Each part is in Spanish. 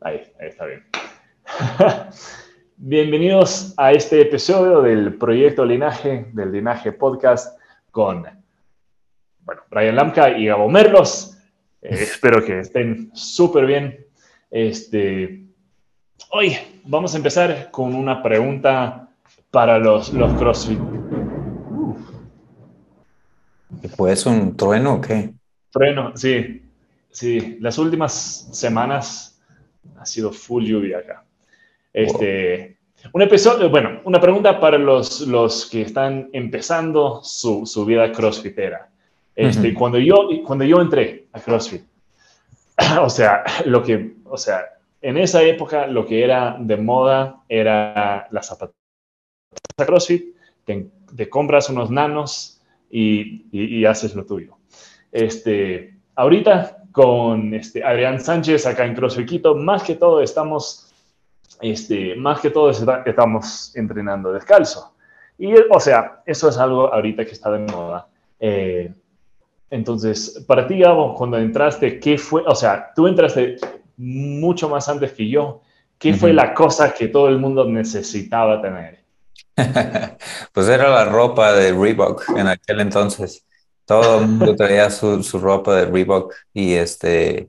Ahí, ahí está bien. Bienvenidos a este episodio del proyecto Linaje, del Linaje Podcast, con bueno, Brian Lamka y Gabo Merlos. Eh, espero que estén súper bien. Este, hoy vamos a empezar con una pregunta para los, los CrossFit. ¿Pues un trueno o qué? Trueno, sí. Sí, las últimas semanas ha sido full lluvia acá. Este, Un episodio, bueno, una pregunta para los, los que están empezando su, su vida crossfitera. Este, cuando, yo, cuando yo entré a CrossFit, o sea, lo que, o sea, en esa época lo que era de moda era la zapatilla CrossFit, te, compras unos nanos y, y, haces lo tuyo. Este, ahorita con este, Adrián Sánchez acá en CrossFit Quito, más que todo estamos, este, más que todo estamos entrenando descalzo. Y, o sea, eso es algo ahorita que está de moda. Eh, entonces, para ti, Gabo, cuando entraste, ¿qué fue? O sea, tú entraste mucho más antes que yo. ¿Qué fue la cosa que todo el mundo necesitaba tener? pues era la ropa de Reebok en aquel entonces. Todo el mundo traía su, su ropa de Reebok y este...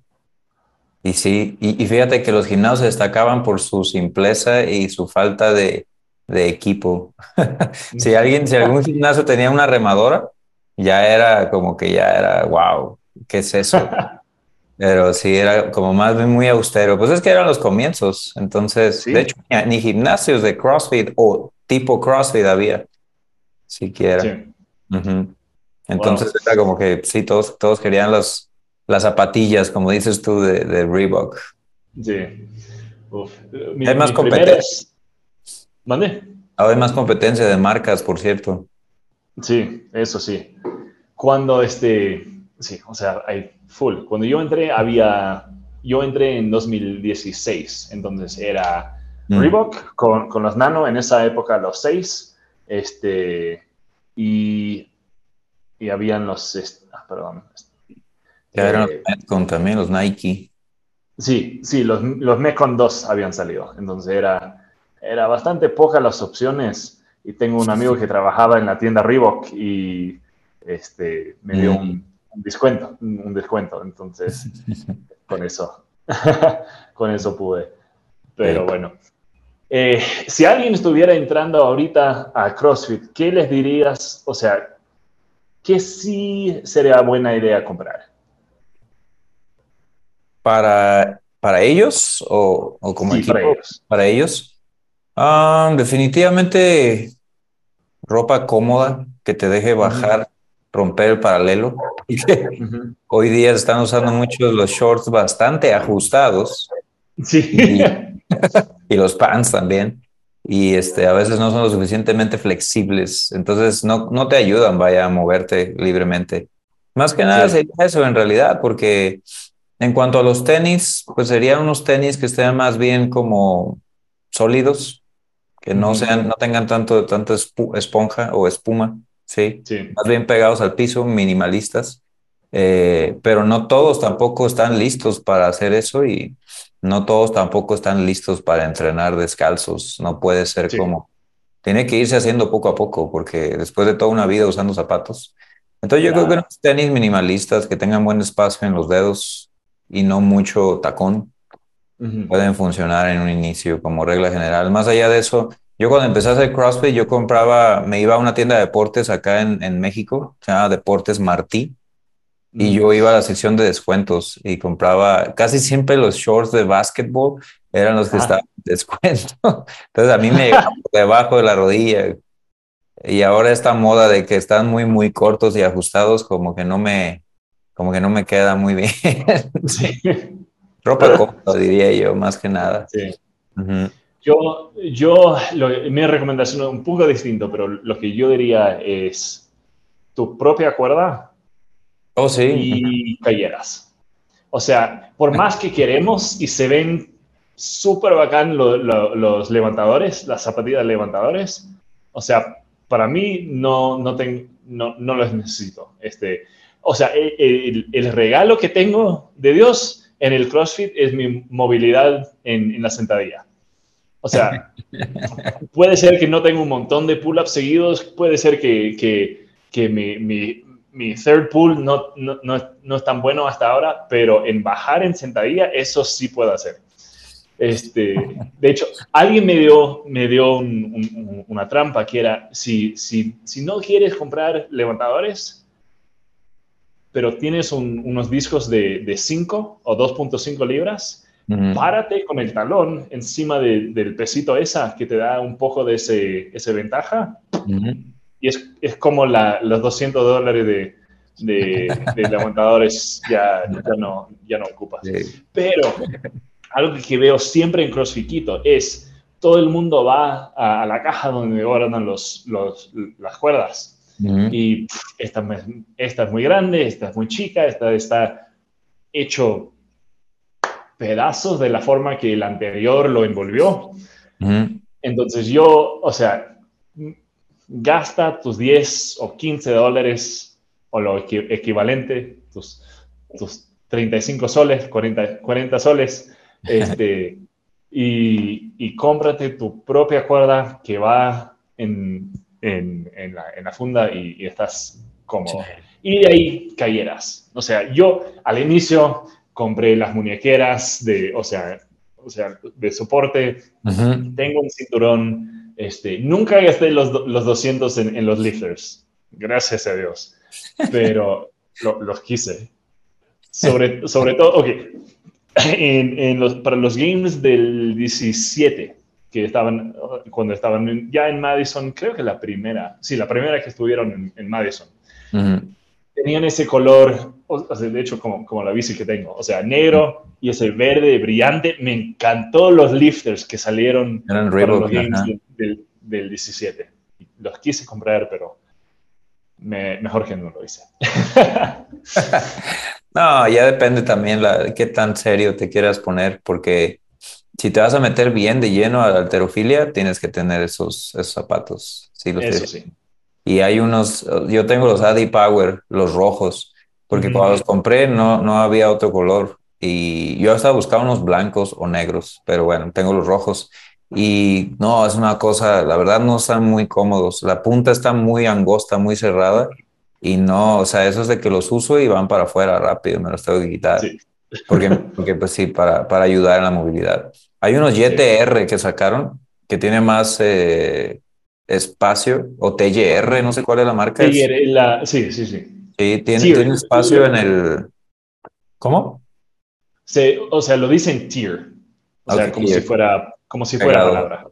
Y sí, y, fíjate que los gimnasios destacaban por su simpleza y su falta de, de equipo. si alguien, si algún gimnasio tenía una remadora, ya era como que ya era, wow, ¿qué es eso? Pero sí, era como más bien muy austero. Pues es que eran los comienzos. Entonces, de hecho, ni, gimnasios de CrossFit o tipo CrossFit había, siquiera. Sí. Entonces era como que sí, todos, todos querían las, las zapatillas, como dices tú, de, de Reebok. Sí. Hay más competencia. ¿Mande? Ahora hay más competencia de marcas, por cierto. Sí, eso sí. Cuando este, sí, o sea, hay full. Cuando yo entré, había, yo entré en 2016, entonces era mm. Reebok con, con, los Nano, en esa época los seis, este, y, y habían los, ah, perdón. Ya eran los eh, Metcon también, los Nike. Sí, sí, los, los Metcon 2 habían salido, entonces era, era bastante poca las opciones y tengo un amigo que trabajaba en la tienda Reebok y este, me dio un, descuento, un descuento, entonces con eso, con eso pude. Pero bueno, eh, si alguien estuviera entrando ahorita a CrossFit, ¿qué les dirías? O sea, ¿qué sí sería buena idea comprar? ¿Para, para ellos o, o como equipo? Para ellos. Para ellos. Ah, definitivamente ropa cómoda que te deje bajar, romper el paralelo. Hoy día están usando mucho los shorts bastante ajustados. Sí. Y, los pants también. Y este, a veces no son lo suficientemente flexibles. Entonces no, no te ayudan, vaya, a moverte libremente. Más que nada sería eso en realidad, porque en cuanto a los tenis, pues serían unos tenis que estén más bien como sólidos, que no sean, no tengan tanto, tanta esponja o espuma, ¿sí? Más bien pegados al piso, minimalistas. Eh, pero no todos tampoco están listos para hacer eso y no todos tampoco están listos para entrenar descalzos. No puede ser como, tiene que irse haciendo poco a poco porque después de toda una vida usando zapatos. Entonces yo creo que unos tenis minimalistas que tengan buen espacio en los dedos y no mucho tacón, pueden funcionar en un inicio como regla general. Más allá de eso, yo cuando empecé a hacer CrossFit, yo compraba, me iba a una tienda de deportes acá en, en México, se llama Deportes Martí, y yo iba a la sección de descuentos y compraba casi siempre los shorts de básquetbol, eran los que estaban en descuento. Entonces a mí me debajo de la rodilla. Y ahora esta moda de que están muy, muy cortos y ajustados, como que no me, como que no me queda muy bien. Sí. Ropa cómoda, diría yo, más que nada. Sí. Yo, yo mi recomendación es un poco distinto, pero lo que yo diría es tu propia cuerda oh, sí. y calleras. O sea, por más que queremos y se ven súper bacán los levantadores, las zapatillas levantadores. O sea, para mí no, no, no, no los necesito. Este, o sea, el, el, regalo que tengo de Dios en el CrossFit es mi movilidad en, en la sentadilla. O sea, puede ser que no tenga un montón de pull-ups seguidos, puede ser que, que, que mi, mi, mi, third pull no, no, no, es tan bueno hasta ahora, pero en bajar en sentadilla, eso sí puedo hacer. Este, de hecho, alguien me dio, me dio una trampa que era, si, si, si no quieres comprar levantadores, pero tienes unos discos de 5 o 2.5 libras, párate con el talón encima del pesito esa que te da un poco de ese, ese ventaja. Y es, es como la, los 200 dólares de, de, de levantadores ya, ya, no, ya no ocupas. Pero algo que veo siempre en CrossFit es todo el mundo va a, la caja donde guardan los, los, las cuerdas. Y esta, esta es muy grande, esta es muy chica, esta está hecho pedazos de la forma que el anterior lo envolvió. Entonces yo, o sea, gasta tus 10 o 15 dólares o lo equivalente, tus, tus 35 soles, 40, 40 soles, este, y, y, cómprate tu propia cuerda que va en, en, en, la, en la, funda y, estás cómodo. Y de ahí cayeras. O sea, yo al inicio compré las muñequeras de, o sea, o sea de soporte, tengo un cinturón, este, nunca gasté los, los 200 en, en, los lifters, gracias a Dios, pero los quise. Sobre, sobre todo, ok, en, en los, para los games del 17, que estaban, cuando estaban ya en Madison, creo que la primera, sí, la primera que estuvieron en, en Madison. Tenían ese color, o sea, de hecho, como, como la bici que tengo, o sea, negro y ese verde brillante. Me encantó los lifters que salieron Eran para los games del, del, 17. Los quise comprar, pero me, mejor que no lo hice. no, ya depende también la, qué tan serio te quieras poner, porque si te vas a meter bien de lleno a la alterofilia, tienes que tener esos, esos zapatos. Sí, los Eso sí. Y hay unos, yo tengo los Adi Power, los rojos, porque cuando los compré no, no había otro color. Y yo estaba buscando unos blancos o negros, pero bueno, tengo los rojos. Y no, es una cosa, la verdad no están muy cómodos. La punta está muy angosta, muy cerrada. Y no, o sea, eso es de que los uso y van para afuera rápido, me los tengo que quitar. Porque, porque, pues sí, para, para ayudar en la movilidad. Hay unos YTR que sacaron que tiene más, eh, espacio, o TYR, no sé cuál es la marca. TYR, la, sí, sí, sí. Sí, tiene, tiene espacio en el... ¿Cómo? Sí, o sea, lo dicen tier. O sea, como si fuera, como si fuera palabra.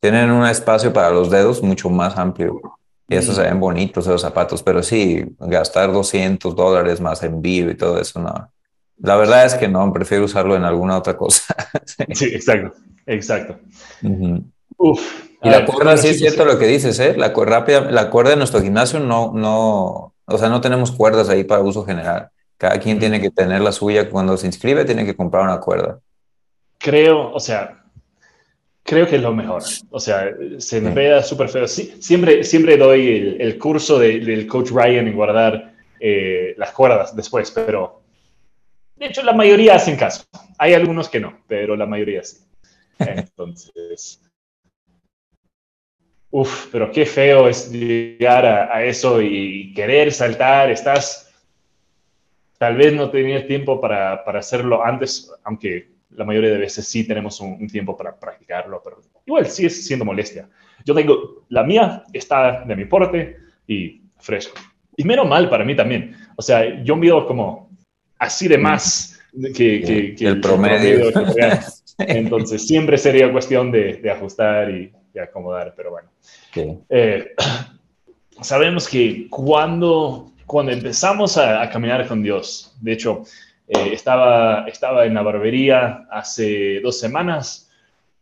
Tienen un espacio para los dedos mucho más amplio. Y esos se ven bonitos esos zapatos, pero sí, gastar 200 dólares más en vivo y todo eso, no. La verdad es que no, prefiero usarlo en alguna otra cosa. sí. exacto, exacto. Uf, y la cuerda, sí es cierto lo que dices, ¿eh? La, rápida, la cuerda de nuestro gimnasio no, no, o sea, no tenemos cuerdas ahí para uso general. Cada quien tiene que tener la suya. Cuando se inscribe, tiene que comprar una cuerda. Creo, o sea, creo que es lo mejor. O sea, se enreda súper feo. Sí, siempre, siempre doy el, curso del coach Ryan en guardar eh, las cuerdas después, pero de hecho la mayoría hacen caso. Hay algunos que no, pero la mayoría sí. Entonces, Uf, pero qué feo es llegar a, eso y querer saltar. Estás, tal vez no tenías tiempo para, para, hacerlo antes, aunque la mayoría de veces sí tenemos un, tiempo para practicarlo, pero igual sigue siendo molestia. Yo tengo, la mía está de mi porte y fresco. Y menos mal para mí también. O sea, yo mido como así de más que, que, el, promedio. Entonces, siempre sería cuestión de, de ajustar y, y acomodar, pero bueno. Eh, sabemos que cuando, cuando empezamos a, caminar con Dios, de hecho, eh, estaba, estaba en la barbería hace dos semanas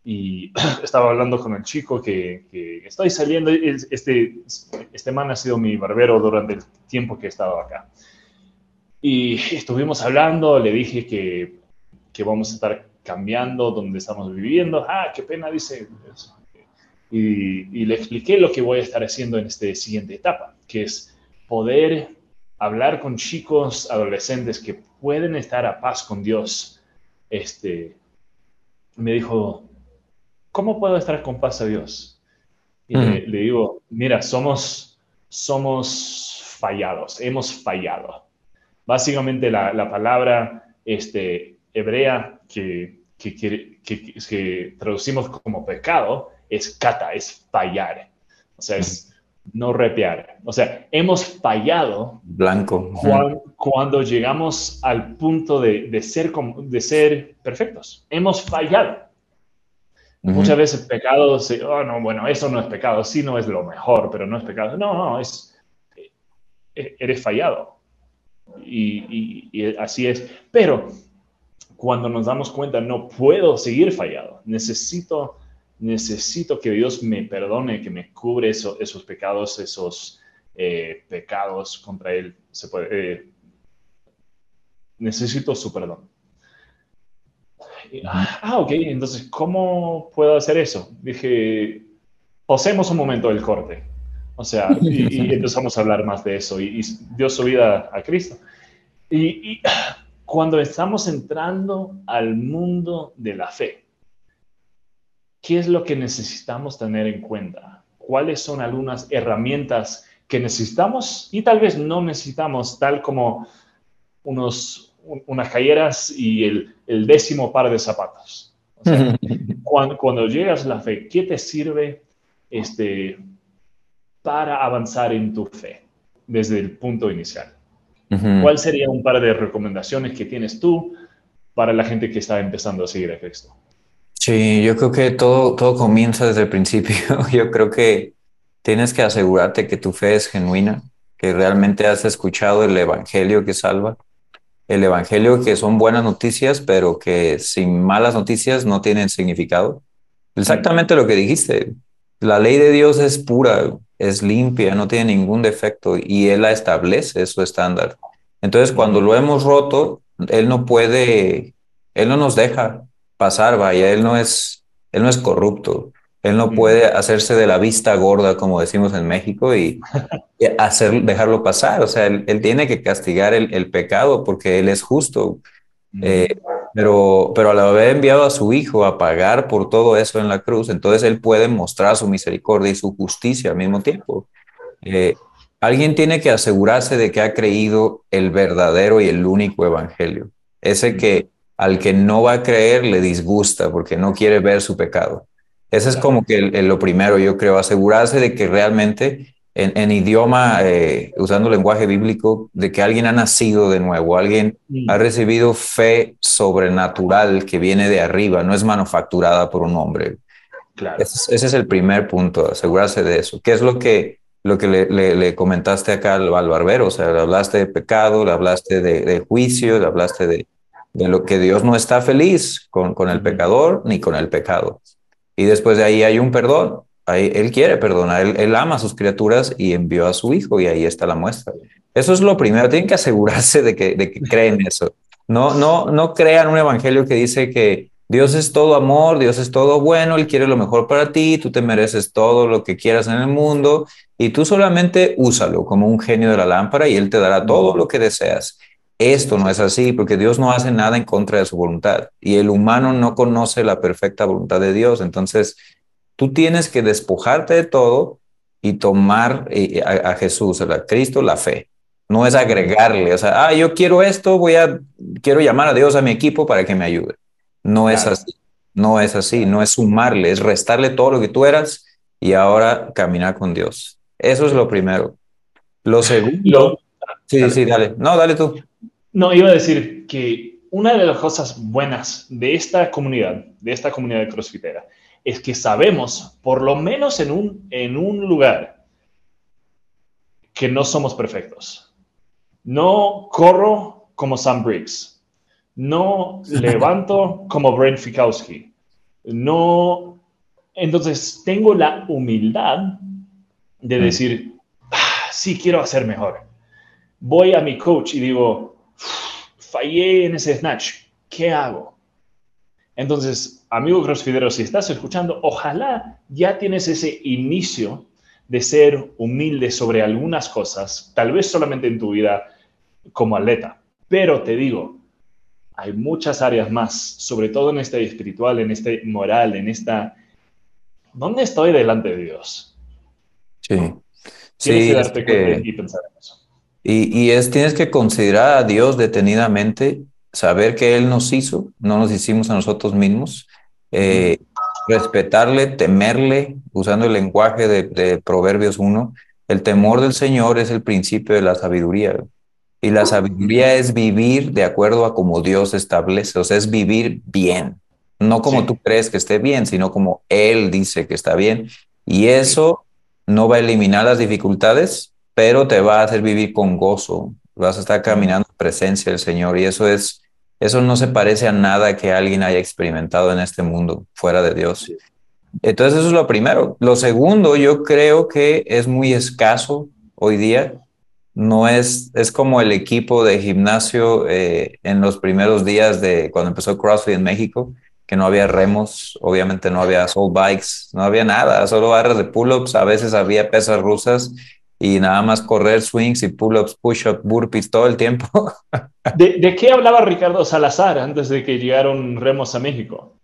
y estaba hablando con el chico que, que, estoy saliendo, este, este man ha sido mi barbero durante el tiempo que he estado acá. Y estuvimos hablando, le dije que, que vamos a estar cambiando donde estamos viviendo. Ah, qué pena, dice. Y, y le expliqué lo que voy a estar haciendo en esta siguiente etapa, que es poder hablar con chicos, adolescentes que pueden estar a paz con Dios. Este, me dijo, ¿cómo puedo estar con paz a Dios? Y le, le, digo, mira, somos, somos fallados, hemos fallado. Básicamente la, la palabra este, hebrea que, que, que, que, traducimos como pecado es kata, es fallar. O sea, es no repear. O sea, hemos fallado. Blanco. Cuando, llegamos al punto de, de, ser, de ser perfectos. Hemos fallado. Muchas veces pecado, oh, no, bueno, eso no es pecado, sí no es lo mejor, pero no es pecado. No, no, es, eh, eres fallado. Y, así es. Pero cuando nos damos cuenta, no puedo seguir fallado. Necesito, necesito que Dios me perdone, que me cubre esos pecados, esos eh, pecados contra Él. Se puede, eh, necesito su perdón. Ah, ok, entonces, ¿cómo puedo hacer eso? Dije, posemos un momento del corte. O sea, y, empezamos a hablar más de eso y, dio su vida a Cristo. Y, cuando estamos entrando al mundo de la fe, ¿qué es lo que necesitamos tener en cuenta? ¿Cuáles son algunas herramientas que necesitamos y tal vez no necesitamos, tal como unos, unas calleras y el, el décimo par de zapatos? O sea, cuando, cuando, llegas a la fe, ¿qué te sirve este, para avanzar en tu fe desde el punto inicial? ¿Cuál sería un par de recomendaciones que tienes tú para la gente que está empezando a seguir a Cristo? Sí, yo creo que todo, todo comienza desde el principio. Yo creo que tienes que asegurarte que tu fe es genuina, que realmente has escuchado el Evangelio que salva, el Evangelio que son buenas noticias, pero que sin malas noticias no tienen significado. Exactamente lo que dijiste. La ley de Dios es pura, es limpia, no tiene ningún defecto y Él la establece, su estándar. Entonces, cuando lo hemos roto, Él no puede, Él no nos deja pasar, vaya, Él no es, Él no es corrupto. Él no puede hacerse de la vista gorda, como decimos en México, y, hacer, dejarlo pasar. O sea, él, tiene que castigar el, pecado porque Él es justo. Eh, pero, pero al haber enviado a su Hijo a pagar por todo eso en la cruz, entonces Él puede mostrar su misericordia y su justicia al mismo tiempo. Eh, alguien tiene que asegurarse de que ha creído el verdadero y el único evangelio. Ese que al que no va a creer le disgusta porque no quiere ver su pecado. Ese es como que lo primero, yo creo, asegurarse de que realmente en, idioma, eh, usando lenguaje bíblico, de que alguien ha nacido de nuevo, alguien ha recibido fe sobrenatural que viene de arriba, no es manufacturada por un hombre. Claro. Ese, es el primer punto, asegurarse de eso. ¿Qué es lo que, lo que le, comentaste acá al, barbero? O sea, le hablaste de pecado, le hablaste de, juicio, le hablaste de, de, lo que Dios no está feliz con, con el pecador ni con el pecado. Y después de ahí hay un perdón él quiere perdonar, él, ama a sus criaturas y envió a su hijo y ahí está la muestra. Eso es lo primero, tienen que asegurarse de que, de que creen eso. No, no, no crean un evangelio que dice que Dios es todo amor, Dios es todo bueno, Él quiere lo mejor para ti, tú te mereces todo lo que quieras en el mundo y tú solamente úsalo como un genio de la lámpara y Él te dará todo lo que deseas. Esto no es así porque Dios no hace nada en contra de su voluntad y el humano no conoce la perfecta voluntad de Dios. Entonces, Tú tienes que despojarte de todo y tomar eh, a, Jesús, a Cristo, la fe. No es agregarle, o sea, ah, yo quiero esto, voy a, quiero llamar a Dios a mi equipo para que me ayude. No es así, no es así, no es sumarle, es restarle todo lo que tú eras y ahora caminar con Dios. Eso es lo primero. Lo segundo. sí, sí, dale. No, dale tú. No, iba a decir que una de las cosas buenas de esta comunidad, de esta comunidad de crossfitera, es que sabemos, por lo menos en un, en un lugar, que no somos perfectos. No corro como Sam Briggs. No levanto como Brent Fikowski. No. Entonces, tengo la humildad de mm. decir, ah, sí, quiero hacer mejor. Voy a mi coach y digo, fallé en ese snatch. ¿Qué hago? Entonces, amigo crossfitero, si estás escuchando, ojalá ya tienes ese inicio de ser humilde sobre algunas cosas, tal vez solamente en tu vida como atleta. Pero te digo, hay muchas áreas más, sobre todo en este espiritual, en este moral, en esta... ¿Dónde estoy delante de Dios? Sí. Tienes que darte cuenta y pensar en eso. Y, y, es, tienes que considerar a Dios detenidamente, saber que Él nos hizo, no nos hicimos a nosotros mismos, eh, respetarle, temerle, usando el lenguaje de, de, Proverbios 1. El temor del Señor es el principio de la sabiduría. Y la sabiduría es vivir de acuerdo a como Dios establece, o sea, es vivir bien, no como sí. tú crees que esté bien, sino como Él dice que está bien. Y eso no va a eliminar las dificultades, pero te va a hacer vivir con gozo. Vas a estar caminando en presencia del Señor y eso es, eso no se parece a nada que alguien haya experimentado en este mundo fuera de Dios. Entonces eso es lo primero. Lo segundo, yo creo que es muy escaso hoy día. No es, es como el equipo de gimnasio eh, en los primeros días de cuando empezó CrossFit en México, que no había remos, obviamente no había soul bikes, no había nada, solo barras de pull-ups, a veces había pesas rusas y nada más correr swings y pull-ups, push-ups, burpees todo el tiempo. ¿De, ¿De, qué hablaba Ricardo Salazar antes de que llegaron remos a México?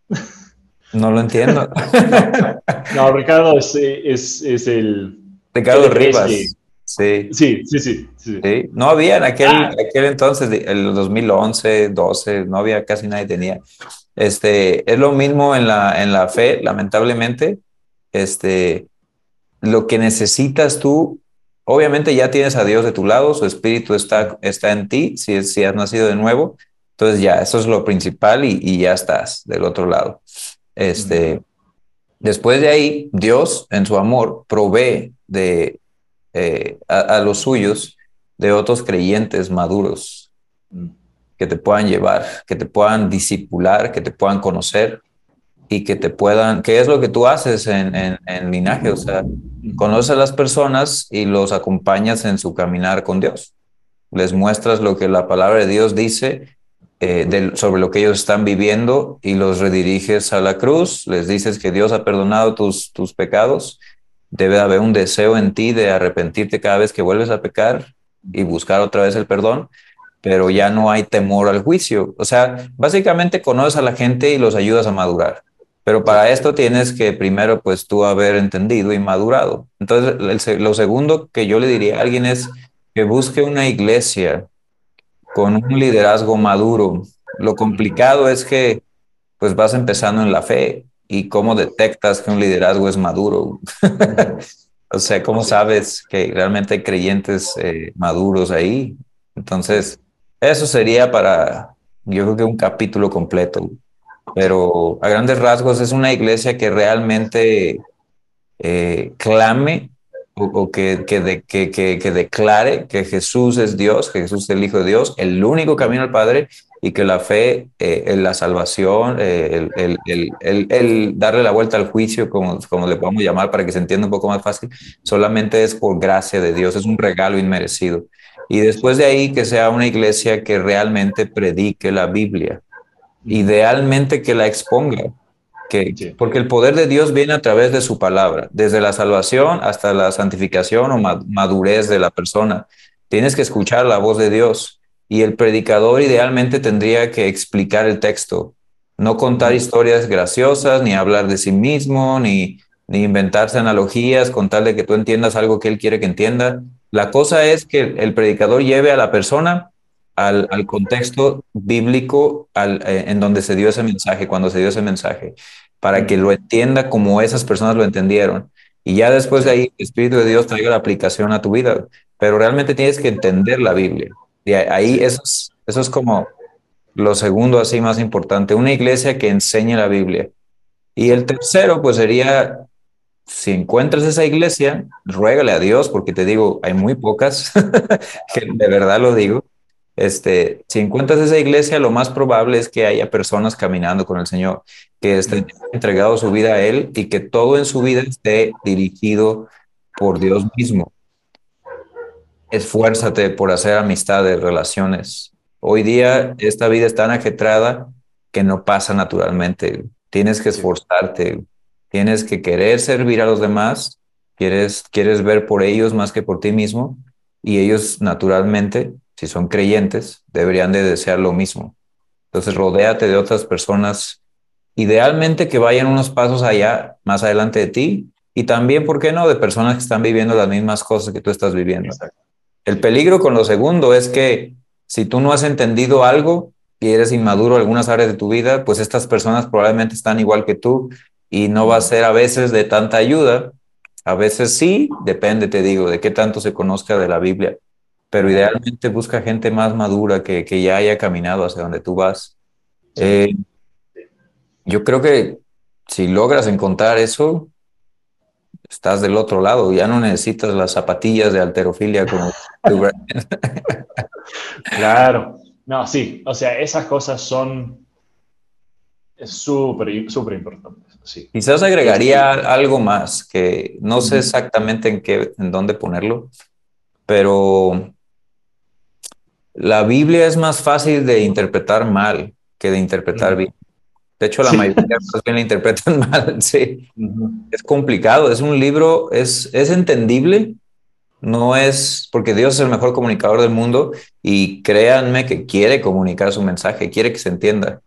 No lo entiendo. no, Ricardo es, es, es el... Ricardo el Rivas. Sí. Sí, sí, sí, sí. sí. No había en aquel, ah. aquel entonces, el 2011, 12, no había, casi nadie tenía. Este, es lo mismo en la, en la fe, lamentablemente. Este, lo que necesitas tú, obviamente ya tienes a Dios de tu lado, su espíritu está, está en ti, si, si has nacido de nuevo. Entonces ya, eso es lo principal y, y ya estás del otro lado. Este, Después de ahí, Dios en su amor provee de, eh, a, a, los suyos de otros creyentes maduros que te puedan llevar, que te puedan disipular, que te puedan conocer y que te puedan, ¿qué es lo que tú haces en, en, en linaje? O sea, conoces a las personas y los acompañas en su caminar con Dios. Les muestras lo que la palabra de Dios dice eh, sobre lo que ellos están viviendo y los rediriges a la cruz, les dices que Dios ha perdonado tus, tus pecados, debe haber un deseo en ti de arrepentirte cada vez que vuelves a pecar y buscar otra vez el perdón, pero ya no hay temor al juicio. O sea, básicamente conoces a la gente y los ayudas a madurar. Pero para esto tienes que primero, pues tú haber entendido y madurado. Entonces, el, lo segundo que yo le diría a alguien es que busque una iglesia con un liderazgo maduro. Lo complicado es que pues vas empezando en la fe y cómo detectas que un liderazgo es maduro. o sea, ¿cómo sabes que realmente hay creyentes eh, maduros ahí? Entonces, eso sería para, yo creo que un capítulo completo. Pero a grandes rasgos es una iglesia que realmente eh, clame o, que, que, que, que, declare que Jesús es Dios, que Jesús es el Hijo de Dios, el único camino al Padre y que la fe, eh, la salvación, eh, el, el, darle la vuelta al juicio, como, como le podemos llamar para que se entienda un poco más fácil, solamente es por gracia de Dios, es un regalo inmerecido. Y después de ahí que sea una iglesia que realmente predique la Biblia, idealmente que la exponga, que, porque el poder de Dios viene a través de su palabra, desde la salvación hasta la santificación o madurez de la persona. Tienes que escuchar la voz de Dios y el predicador idealmente tendría que explicar el texto, no contar historias graciosas, ni hablar de sí mismo, ni, ni inventarse analogías, contarle que tú entiendas algo que él quiere que entienda. La cosa es que el predicador lleve a la persona al, al contexto bíblico al, eh, en donde se dio ese mensaje, cuando se dio ese mensaje, para que lo entienda como esas personas lo entendieron. Y ya después de ahí, el Espíritu de Dios traiga la aplicación a tu vida. Pero realmente tienes que entender la Biblia. Y ahí eso es, eso es como lo segundo así más importante, una iglesia que enseñe la Biblia. Y el tercero, pues sería, si encuentras esa iglesia, ruégale a Dios, porque te digo, hay muy pocas, que de verdad lo digo, este, si encuentras esa iglesia, lo más probable es que haya personas caminando con el Señor, que estén entregado su vida a Él y que todo en su vida esté dirigido por Dios mismo. Esfuérzate por hacer amistades, relaciones. Hoy día esta vida es tan ajetrada que no pasa naturalmente. Tienes que esforzarte, tienes que querer servir a los demás, quieres, quieres ver por ellos más que por ti mismo y ellos naturalmente, si son creyentes, deberían de desear lo mismo. Entonces, rodéate de otras personas, idealmente que vayan unos pasos allá, más adelante de ti, y también, ¿por qué no?, de personas que están viviendo las mismas cosas que tú estás viviendo. El peligro con lo segundo es que si tú no has entendido algo y eres inmaduro en algunas áreas de tu vida, pues estas personas probablemente están igual que tú y no va a ser a veces de tanta ayuda. A veces sí, depende, te digo, de qué tanto se conozca de la Biblia. Pero idealmente busca gente más madura que, que ya haya caminado hacia donde tú vas. Eh, yo creo que si logras encontrar eso, estás del otro lado, ya no necesitas las zapatillas de alterofilia como Claro, no, sí, o sea, esas cosas son súper, súper importantes. Sí. Quizás agregaría algo más que no sé exactamente en qué, en dónde ponerlo, pero la Biblia es más fácil de interpretar mal que de interpretar bien. De hecho, la mayoría de personas la interpretan mal, sí. Es complicado, es un libro, es, es entendible, no es porque Dios es el mejor comunicador del mundo y créanme que quiere comunicar su mensaje, quiere que se entienda,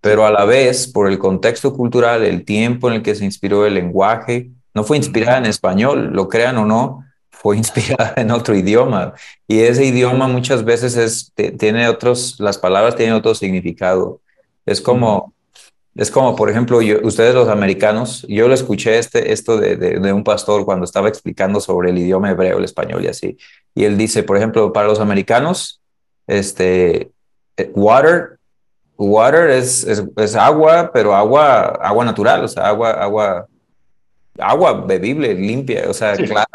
pero a la vez, por el contexto cultural, el tiempo en el que se inspiró el lenguaje, no fue inspirada en español, lo crean o no, fue inspirada en otro idioma y ese idioma muchas veces es, tiene otros, las palabras tienen otro significado. Es como, es como, por ejemplo, ustedes los americanos, yo lo escuché este, esto de, de, un pastor cuando estaba explicando sobre el idioma hebreo, el español y así. Y él dice, por ejemplo, para los americanos, este, eh, water, water es, es, agua, pero agua, agua natural, o sea, agua, agua, agua bebible, limpia, o sea, clara.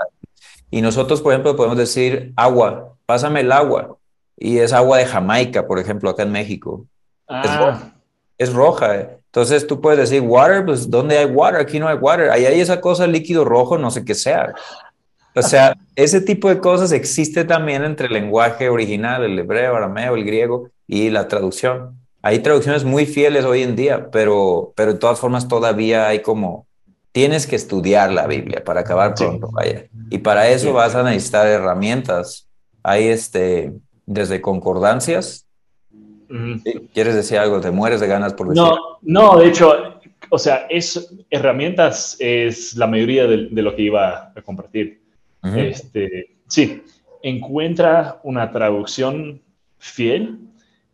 Y nosotros, por ejemplo, podemos decir agua, pásame el agua. Y es agua de Jamaica, por ejemplo, acá en México. Es roja. Es roja. Eh. Entonces tú puedes decir, water, pues ¿dónde hay water? Aquí no hay water. Ahí hay esa cosa líquido rojo, no sé qué sea. O sea, ese tipo de cosas existe también entre el lenguaje original, el hebreo, arameo, el griego y la traducción. Hay traducciones muy fieles hoy en día, pero, pero de todas formas todavía hay como, tienes que estudiar la Biblia para acabar pronto, vaya. Y para eso vas a necesitar herramientas. Hay este, desde concordancias ¿Quieres decir algo? ¿Te mueres de ganas por decir? No, no, de hecho, o sea, es, herramientas es la mayoría de, lo que iba a compartir. este, sí, encuentra una traducción fiel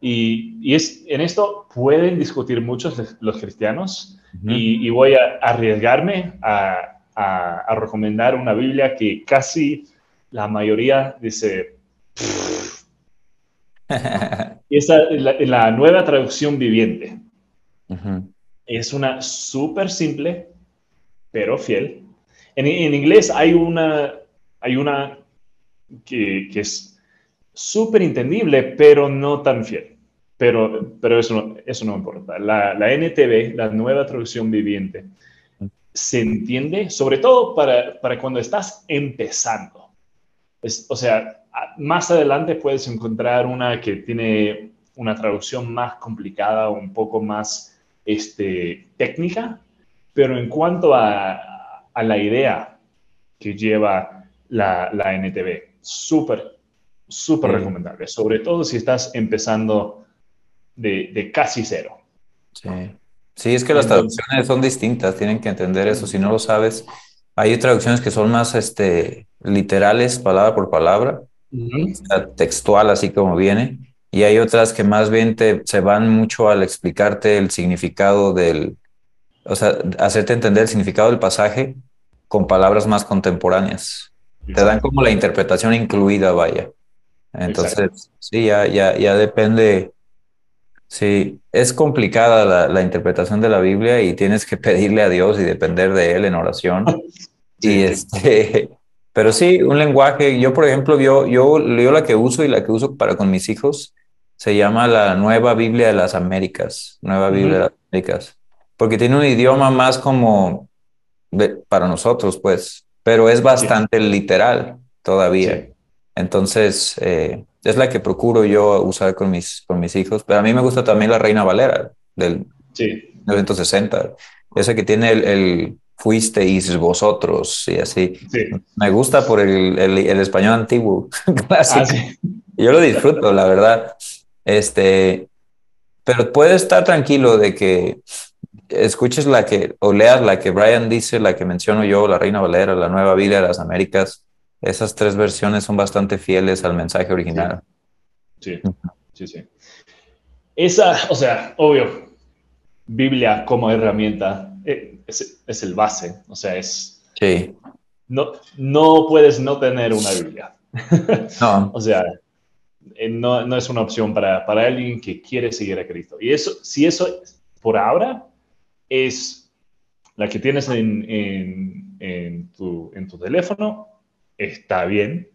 y, es, en esto pueden discutir muchos los cristianos y, voy a arriesgarme a, a, recomendar una Biblia que casi la mayoría dice, y esta es la, nueva traducción viviente. Es una súper simple, pero fiel. En, inglés hay una, hay una que, es súper entendible, pero no tan fiel. Pero, pero eso, no, eso no importa. La, la NTV, la nueva traducción viviente, se entiende sobre todo para, para cuando estás empezando. Es, o sea, más adelante puedes encontrar una que tiene una traducción más complicada, un poco más este, técnica, pero en cuanto a, la idea que lleva la, la NTV, súper, súper recomendable, sobre todo si estás empezando de, casi cero. Sí. sí, es que las traducciones son distintas, tienen que entender eso, si no lo sabes. Hay traducciones que son más este, literales, palabra por palabra, textual así como viene, y hay otras que más bien te, se van mucho al explicarte el significado del, o sea, hacerte entender el significado del pasaje con palabras más contemporáneas. Te dan como la interpretación incluida, vaya. Entonces, sí, ya, ya, ya depende. Sí, es complicada la, la, interpretación de la Biblia y tienes que pedirle a Dios y depender de Él en oración. y este, pero sí, un lenguaje, yo por ejemplo, yo, yo, yo la que uso y la que uso para con mis hijos se llama la Nueva Biblia de las Américas, Nueva Biblia de las Américas, porque tiene un idioma más como para nosotros, pues, pero es bastante literal todavía. Entonces, eh, es la que procuro yo usar con mis, con mis hijos, pero a mí me gusta también la Reina Valera, del Sí. 1960. Ese que tiene el, el fuisteis vosotros y así. Sí. Me gusta por el, el- el español antiguo, clásico. Ah, sí. Yo lo disfruto, la verdad. Este, pero puedes estar tranquilo de que escuches la que, o leas la que Brian dice, la que menciono yo, la Reina Valera, la Nueva Biblia de las Américas. Esas tres versiones son bastante fieles al mensaje original. Sí, sí, sí. Esa, o sea, obvio, Biblia como herramienta eh, es, es el base, o sea, es, Sí. no, no puedes no tener una Biblia. No, O sea, eh, no, no es una opción para, para alguien que quiere seguir a Cristo. Y eso, si eso por ahora es la que tienes en, en- en tu, en tu teléfono, está bien.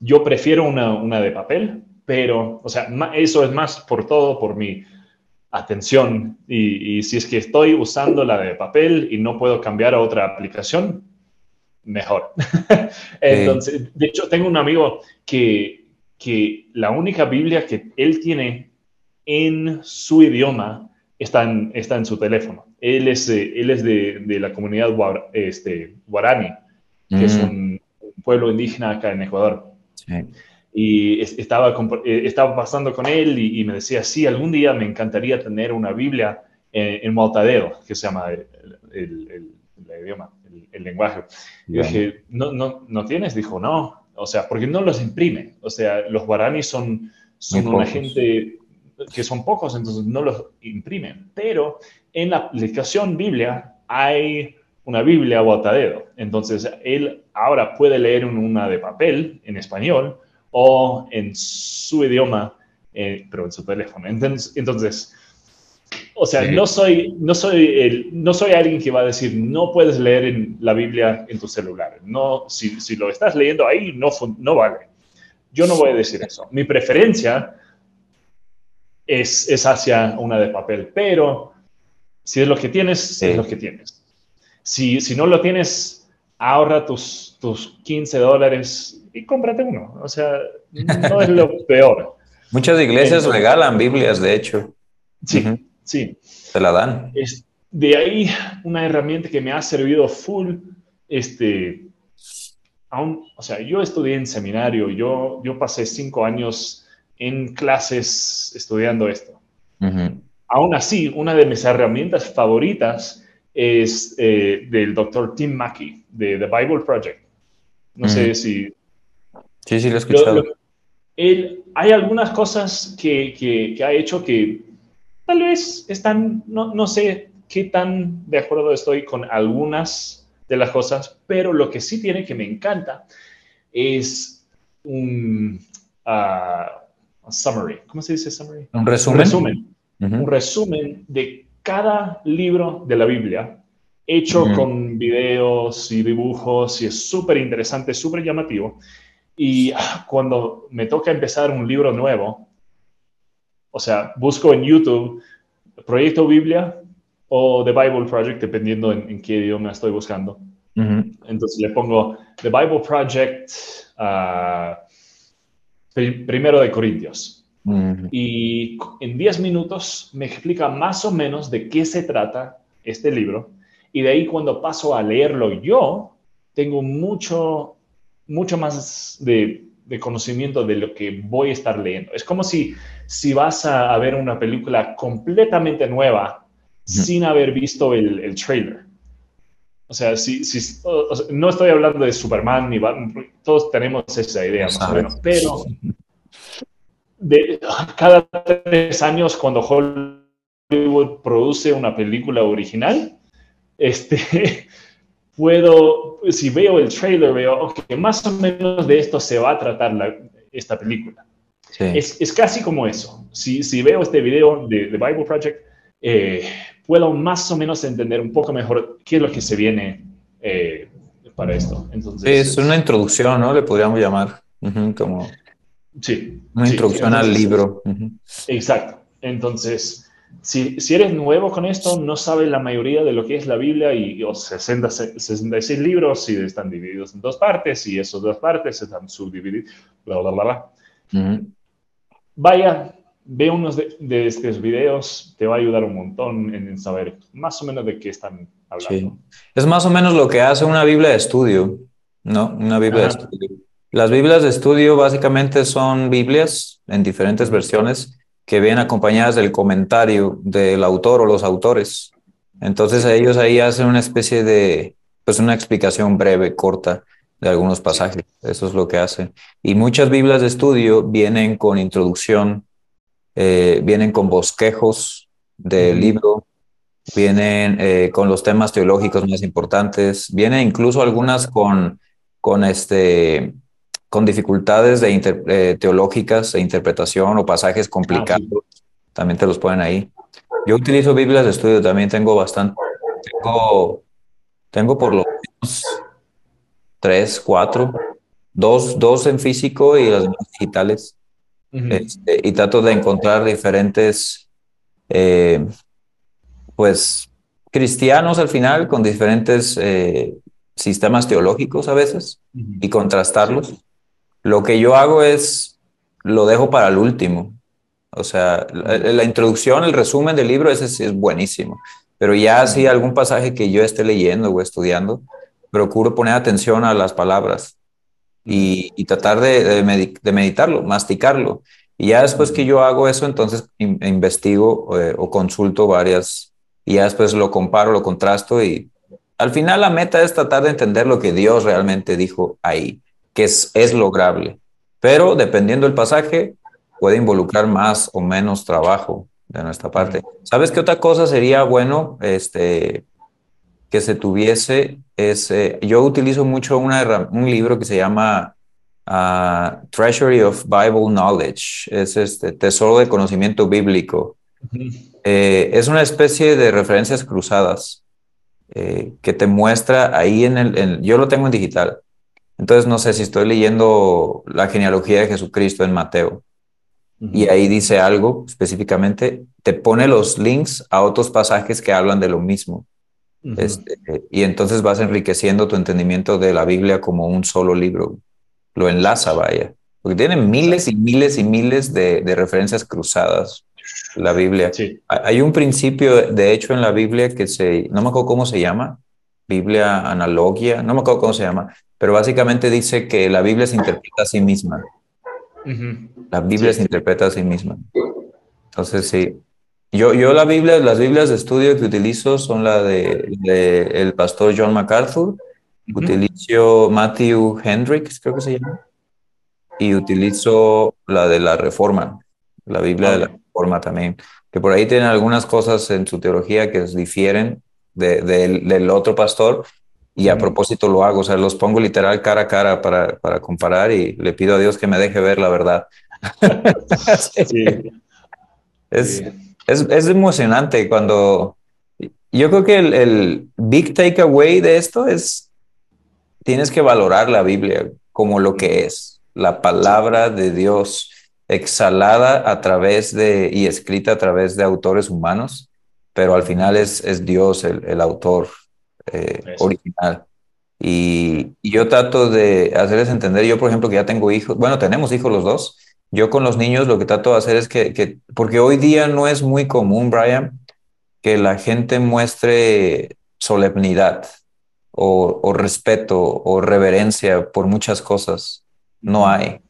Yo prefiero una, una de papel, pero, o sea, eso es más por todo, por mi atención. Y, y si es que estoy usando la de papel y no puedo cambiar a otra aplicación, mejor. Entonces, de hecho, tengo un amigo que, que la única Biblia que él tiene en su idioma está en, está en su teléfono. Él es, él es de, de la comunidad guar- este, guarani, que es Mm, un pueblo indígena acá en Ecuador. sí. Y es- estaba, eh, estaba pasando con él y, y me decía, sí, algún día me encantaría tener una Biblia en, en maltadeo, que se llama el, el- el- el idioma, el, lenguaje. Y yo dije, ¿no, no, ¿no tienes? Dijo, no. O sea, porque no los imprime. O sea, los guaraníes son, son Muy una pocos. gente que son pocos, entonces no los imprimen. Pero en la aplicación Biblia hay una Biblia botadero. Entonces, él ahora puede leer una de papel, en español, o en su idioma, eh, pero en su teléfono. Entonces, o sea, Sí. no soy, no, soy el, no soy alguien que va a decir, no puedes leer en la Biblia en tu celular. No, si, si lo estás leyendo ahí, no, no vale. Yo no voy a decir eso. Mi preferencia es, es hacia una de papel, pero si es lo que tienes, Sí. es lo que tienes. Si, si no lo tienes, ahorra tus, tus 15 dólares y cómprate uno. O sea, no es lo peor. Muchas iglesias Entonces- regalan Biblias, de hecho, Sí, Ujú. sí. se la dan. Es de ahí una herramienta que me ha servido full, este, aún, o sea, yo estudié en seminario, yo, yo pasé cinco años en clases estudiando esto. Ujú. Aún así, una de mis herramientas favoritas es eh, del doctor Tim Mackey, de The Bible Project. No sé Ujú. si Sí, sí, lo he escuchado. lo- él, hay algunas cosas que, que- que ha hecho que tal vez están, no, no sé qué tan de acuerdo estoy con algunas de las cosas, pero lo que sí tiene que me encanta es un ah, summary. ¿Cómo se dice summary? Un Un resumen. resumen Ujú. un resumen de cada libro de la Biblia, hecho con videos y dibujos, y es súper interesante, súper llamativo. Y ah, cuando me toca empezar un libro nuevo, o sea, busco en YouTube Proyecto Biblia o The Bible Project, dependiendo en, en qué idioma estoy buscando. Entonces le pongo The Bible Project, ah, pri- primero de Corintios Ujú. y en 10 minutos me explica más o menos de qué se trata este libro y de ahí cuando paso a leerlo yo, tengo mucho, mucho más de, de conocimiento de lo que voy a estar leyendo. Es como si, si vas a, a ver una película completamente nueva sin haber visto el, el trailer. O sea, si, si, o- sea, no estoy hablando de Superman ni Batman, todos tenemos esa idea más o menos, pero de, cada tres años cuando Hollywood produce una película original, este, puedo, si veo el trailer, veo, ok, más o menos de esto se va a tratar la- esta película. Sí. Es, es casi como eso. Si, si veo este video de The Bible Project, eh, puedo más o menos entender un poco mejor qué es lo que se viene eh, para esto. Entonces, Sí, es una introducción, ¿no? Le podríamos llamar. Ujú, Como sí, una sí, introducción al entonces, libro. Ujú. Exacto. Entonces, si, si eres nuevo con esto, no sabes la mayoría de lo que es la Biblia y o 60, 66 libros y están divididos en dos partes y esas dos partes están subdivididas, bla, bla, bla, bla. Ujú. Vaya, ve unos de, estos videos, te va a ayudar un montón en, saber más o menos de qué están hablando. Es más o menos lo que hace una Biblia de estudio, ¿no? Una Biblia de estudio. Las Biblias de estudio básicamente son Biblias en diferentes versiones que vienen acompañadas del comentario del autor o los autores. Entonces ellos ahí hacen una especie de, pues una explicación breve, corta de algunos pasajes. Eso es lo que hacen. Y muchas Biblias de estudio vienen con introducción, eh, vienen con bosquejos del libro, vienen eh, con los temas teológicos más importantes, vienen incluso algunas con, con, este, con dificultades de eh, teológicas de interpretación o pasajes complicados. También te los ponen ahí. Yo utilizo Biblias de estudio, también tengo bastante. Tengo, tengo por lo menos tres, cuatro, dos, dos en físico y las digitales. Este, y trato de encontrar diferentes, eh, pues, cristianos al final con diferentes eh, sistemas teológicos a veces y contrastarlos. Lo que yo hago es, lo dejo para el último. O sea, la, introducción, el resumen del libro, ese sí es buenísimo. Pero ya si algún pasaje que yo esté leyendo o estudiando, procuro poner atención a las palabras y, tratar de, meditarlo, masticarlo. Y ya después que yo hago eso, entonces investigo eh, o consulto varias y ya después lo comparo, lo contrasto y al final la meta es tratar de entender lo que Dios realmente dijo ahí, que es, es lograble. Pero dependiendo del pasaje, puede involucrar más o menos trabajo de nuestra parte. ¿Sabes qué otra cosa sería bueno este, que se tuviese? Es, eh, yo utilizo mucho una, un libro que se llama uh, Treasury of Bible Knowledge, es este Tesoro de Conocimiento Bíblico. Eh, es una especie de referencias cruzadas eh, que te muestra ahí en el, yo lo tengo en digital. Entonces no sé si estoy leyendo la genealogía de Jesucristo en Mateo y ahí dice algo específicamente, te pone los links a otros pasajes que hablan de lo mismo. Este, y entonces vas enriqueciendo tu entendimiento de la Biblia como un solo libro. Lo enlaza, vaya. Porque tiene miles y miles y miles de, referencias cruzadas la Biblia. Hay un principio, de hecho, en la Biblia que se, no me acuerdo cómo se llama, Biblia analogia, no me acuerdo cómo se llama, pero básicamente dice que la Biblia se interpreta a sí misma. La Biblia se interpreta a sí misma. Entonces, sí. Yo, yo la Biblia, las Biblias de estudio que utilizo son la de, el pastor John MacArthur. Utilizo Matthew Hendricks, creo que se llama. Y utilizo la de la Reforma, la Biblia de la Reforma también. Que por ahí tienen algunas cosas en su teología que difieren del otro pastor, y a propósito lo hago, o sea, los pongo literal cara a cara para, para comparar y le pido a Dios que me deje ver la verdad. Es, es, es, emocionante cuando... Yo creo que el, el big takeaway de esto es, tienes que valorar la Biblia como lo que es, la palabra de Dios exhalada a través de y escrita a través de autores humanos, pero al final es, es Dios el, el autor eh, original. Y, yo trato de hacerles entender, yo por ejemplo que ya tengo hijos, bueno, tenemos hijos los dos, yo con los niños lo que trato de hacer es que, que porque hoy día no es muy común, Brian, que la gente muestre solemnidad o, o, respeto o reverencia por muchas cosas. No hay.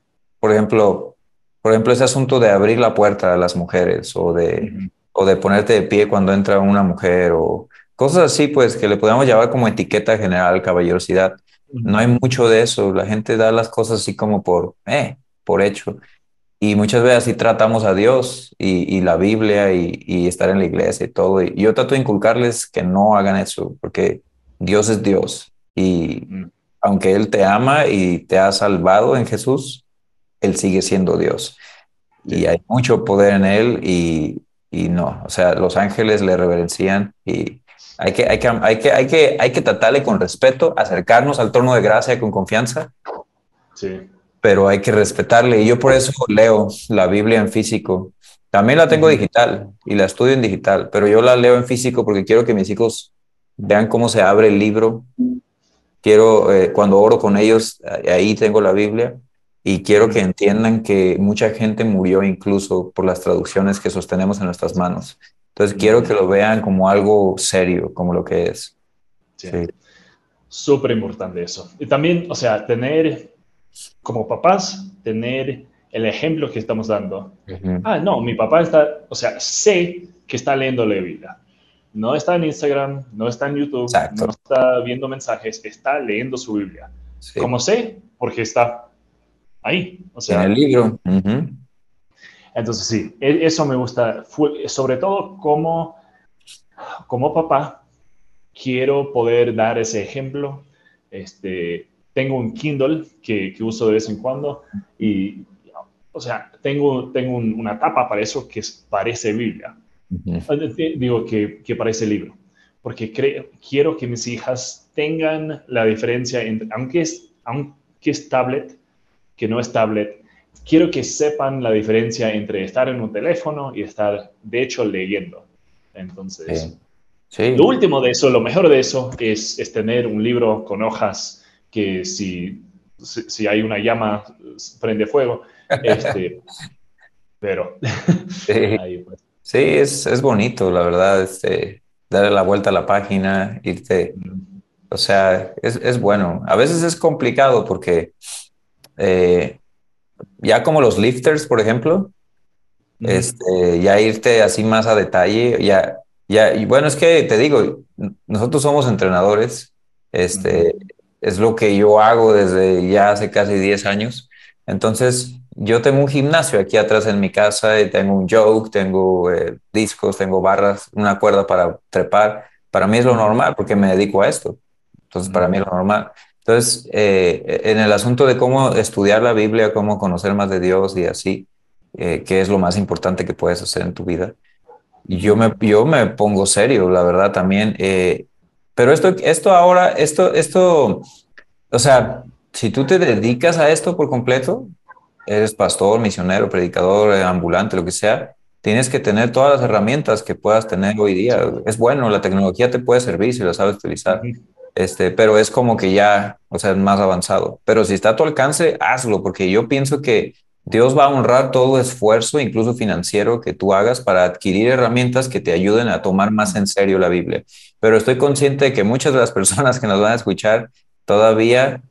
Por ejemplo, por ejemplo, ese asunto de abrir la puerta a las mujeres o de, o de ponerte de pie cuando entra una mujer o, Cosas así, pues, que le podemos llevar como etiqueta general caballerosidad. No hay mucho de eso. La gente da las cosas así como por, eh, por hecho. Y muchas veces así tratamos a Dios y, la Biblia y, estar en la iglesia y todo. Y yo trato de inculcarles que no hagan eso, porque Dios es Dios. Y aunque Él te ama y te ha salvado en Jesús, Él sigue siendo Dios. Y hay mucho poder en Él y, y no, o sea, los ángeles le reverencian y hay que, hay que, hay que, hay que, hay que tratarle con respeto, acercarnos al trono de gracia con confianza. Sí. Pero hay que respetarle. Y yo por eso leo la Biblia en físico. También la tengo digital y la estudio en digital, pero yo la leo en físico porque quiero que mis hijos vean cómo se abre el libro. Quiero, eh, cuando oro con ellos, ahí tengo la Biblia. y quiero que entiendan que mucha gente murió incluso por las traducciones que sostenemos en nuestras manos. Entonces quiero que lo vean como algo serio, como lo que es. Sí. Súper importante eso. Y también, o sea, tener como papás, tener el ejemplo que estamos dando. Ah, no, mi papá está, o sea, sé que está leyendo la Biblia. No está en Instagram, no está en YouTube, no está viendo mensajes, está leyendo su Biblia. ¿Cómo sé? Porque está ahí. O sea, en el libro. Entonces, sí, e, eso me gusta, sobre todo como, como papá, quiero poder dar ese ejemplo. Este, tengo un Kindle que, que uso de vez en cuando y, o sea, tengo, tengo una tapa para eso que parece Biblia. Digo que, que, parece libro, porque quiero que mis hijas tengan la diferencia entre, aunque es, aunque es tablet, que no es tablet, quiero que sepan la diferencia entre estar en un teléfono y estar, de hecho, leyendo. Entonces, lo último de eso, lo mejor de eso es, es tener un libro con hojas que si, si, hay una llama, prende fuego. Este, pero pues. sí, es, es, bonito, la verdad, este, darle la vuelta a la página, irte. O sea, es, es bueno. A veces es complicado porque eh, ya como los lifters, por ejemplo, este, ya irte así más a detalle, ya, ya, y bueno, es que te digo, nosotros somos entrenadores, este, es lo que yo hago desde ya hace casi 10 años. Entonces, yo tengo un gimnasio aquí atrás en mi casa y tengo un joke, tengo eh, discos, tengo barras, una cuerda para trepar. Para mí es lo normal porque me dedico a esto. Entonces, para mí es lo normal. Entonces, eh, en el asunto de cómo estudiar la Biblia, cómo conocer más de Dios y así, eh, qué es lo más importante que puedes hacer en tu vida, yo me, yo me pongo serio, la verdad, también. Pero esto, esto ahora, esto, esto, o sea, si tú te dedicas a esto por completo, eres pastor, misionero, predicador, eh, ambulante, lo que sea, tienes que tener todas las herramientas que puedas tener hoy día. Es bueno, la tecnología te puede servir si la sabes utilizar, este, pero es como que ya, o sea, es más avanzado. Pero si está a tu alcance, hazlo, porque yo pienso que Dios va a honrar todo esfuerzo, incluso financiero, que tú hagas para adquirir herramientas que te ayuden a tomar más en serio la Biblia. Pero estoy consciente de que muchas de las personas que nos van a escuchar todavía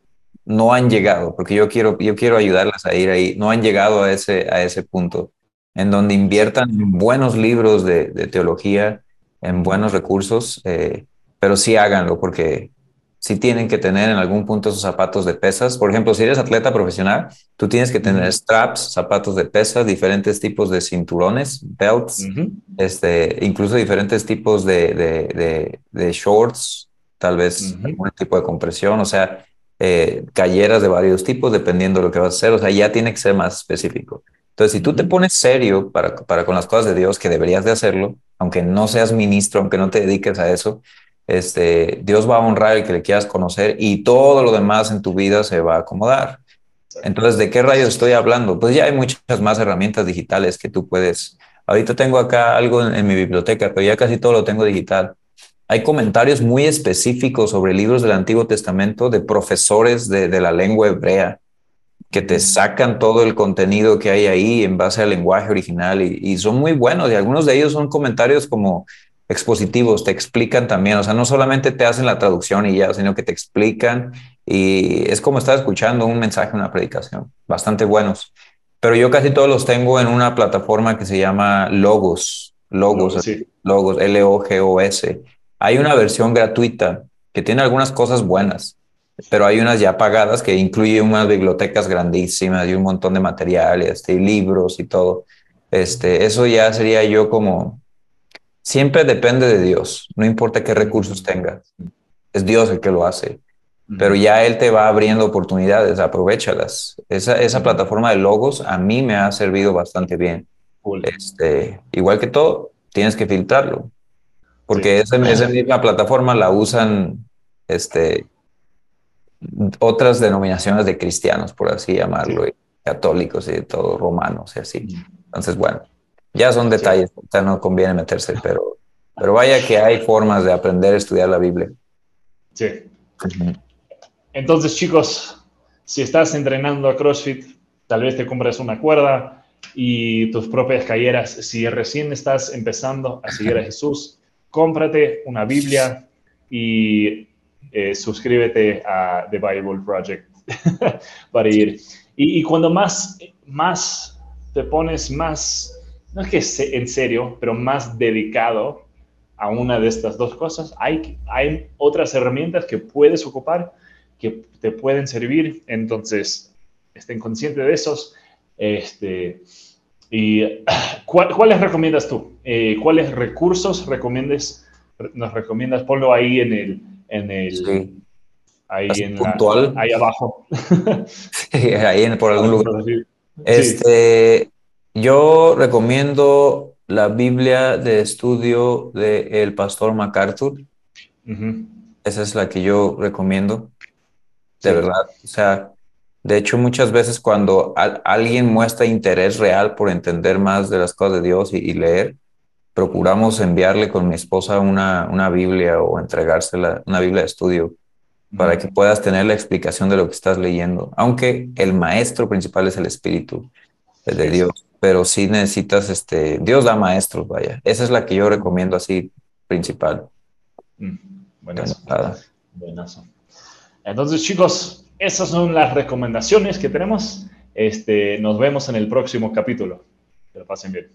no han llegado, porque yo quiero, yo quiero ayudarlas a ir ahí, no han llegado a ese, a ese punto, en donde inviertan en buenos libros de, teología, en buenos recursos, eh, pero sí háganlo, porque si tienen que tener en algún punto esos zapatos de pesas. Por ejemplo, si eres atleta profesional, tú tienes que tener straps, zapatos de pesas, diferentes tipos de cinturones, belts, este, incluso diferentes tipos de, de, de, shorts, tal vez algún tipo de compresión, o sea, eh, calleras de varios tipos, dependiendo de lo que vas a hacer. O sea, ya tiene que ser más específico. Entonces, si tú te pones serio para, para con las cosas de Dios, que deberías de hacerlo, aunque no seas ministro, aunque no te dediques a eso, este, Dios va a honrar el que le quieras conocer y todo lo demás en tu vida se va a acomodar. Entonces, ¿de qué rayos estoy hablando? Pues ya hay muchas más herramientas digitales que tú puedes. Ahorita tengo acá algo en, mi biblioteca, pero ya casi todo lo tengo digital. Hay comentarios muy específicos sobre libros del Antiguo Testamento de profesores de, la lengua hebrea que te sacan todo el contenido que hay ahí en base al lenguaje original y, y son muy buenos y algunos de ellos son comentarios como expositivos, te explican también, o sea, no solamente te hacen la traducción y ya, sino que te explican y es como estar escuchando un mensaje, una predicación, bastante buenos. Pero yo casi todos los tengo en una plataforma que se llama Logos, Logos, Logos, L-O-G-O-S. Hay una versión gratuita que tiene algunas cosas buenas, pero hay unas ya pagadas que incluye unas bibliotecas grandísimas y un montón de materiales y libros y todo. Este, eso ya sería yo como Siempre depende de Dios, no importa qué recursos tengas. Es Dios el que lo hace. Pero ya Él te va abriendo oportunidades, aprovechalas. Esa, esa plataforma de logos a mí me ha servido bastante bien. Este, igual que todo, tienes que filtrarlo. Porque esa, misma plataforma la usan este, otras denominaciones de cristianos, por así llamarlo, católicos y todo, romanos y así. Entonces, bueno, ya son detalles, o no conviene meterse, pero, pero vaya que hay formas de aprender a estudiar la Biblia. Sí. Entonces, chicos, si estás entrenando a CrossFit, tal vez te compres una cuerda y tus propias calleras. Si recién estás empezando a seguir a Jesús, cómprate una Biblia y eh, suscríbete a The Bible Project para ir. Y, cuando más, más te pones más, no es que en serio, pero más dedicado a una de estas dos cosas, hay, hay otras herramientas que puedes ocupar que te pueden servir. Entonces, estén conscientes de esos. Este, ¿Y cuáles recomiendas tú? Eh, ¿Cuáles recursos recomiendas, nos recomiendas? Ponlo ahí en el... En el Ahí, en puntual. ahí abajo. ahí en, por algún lugar. Este, Yo recomiendo la Biblia de estudio del pastor MacArthur. Esa es la que yo recomiendo. De verdad. O sea, de hecho, muchas veces cuando alguien muestra interés real por entender más de las cosas de Dios y, leer, procuramos enviarle con mi esposa una, una Biblia o entregársela, una Biblia de estudio, para que puedas tener la explicación de lo que estás leyendo. Aunque el maestro principal es el Espíritu de Dios, pero sí necesitas, este, Dios da maestros, vaya. Esa es la que yo recomiendo así principal. Mm, buenas. Entonces, chicos, esas son las recomendaciones que tenemos. Este, nos vemos en el próximo capítulo. Que lo pasen bien.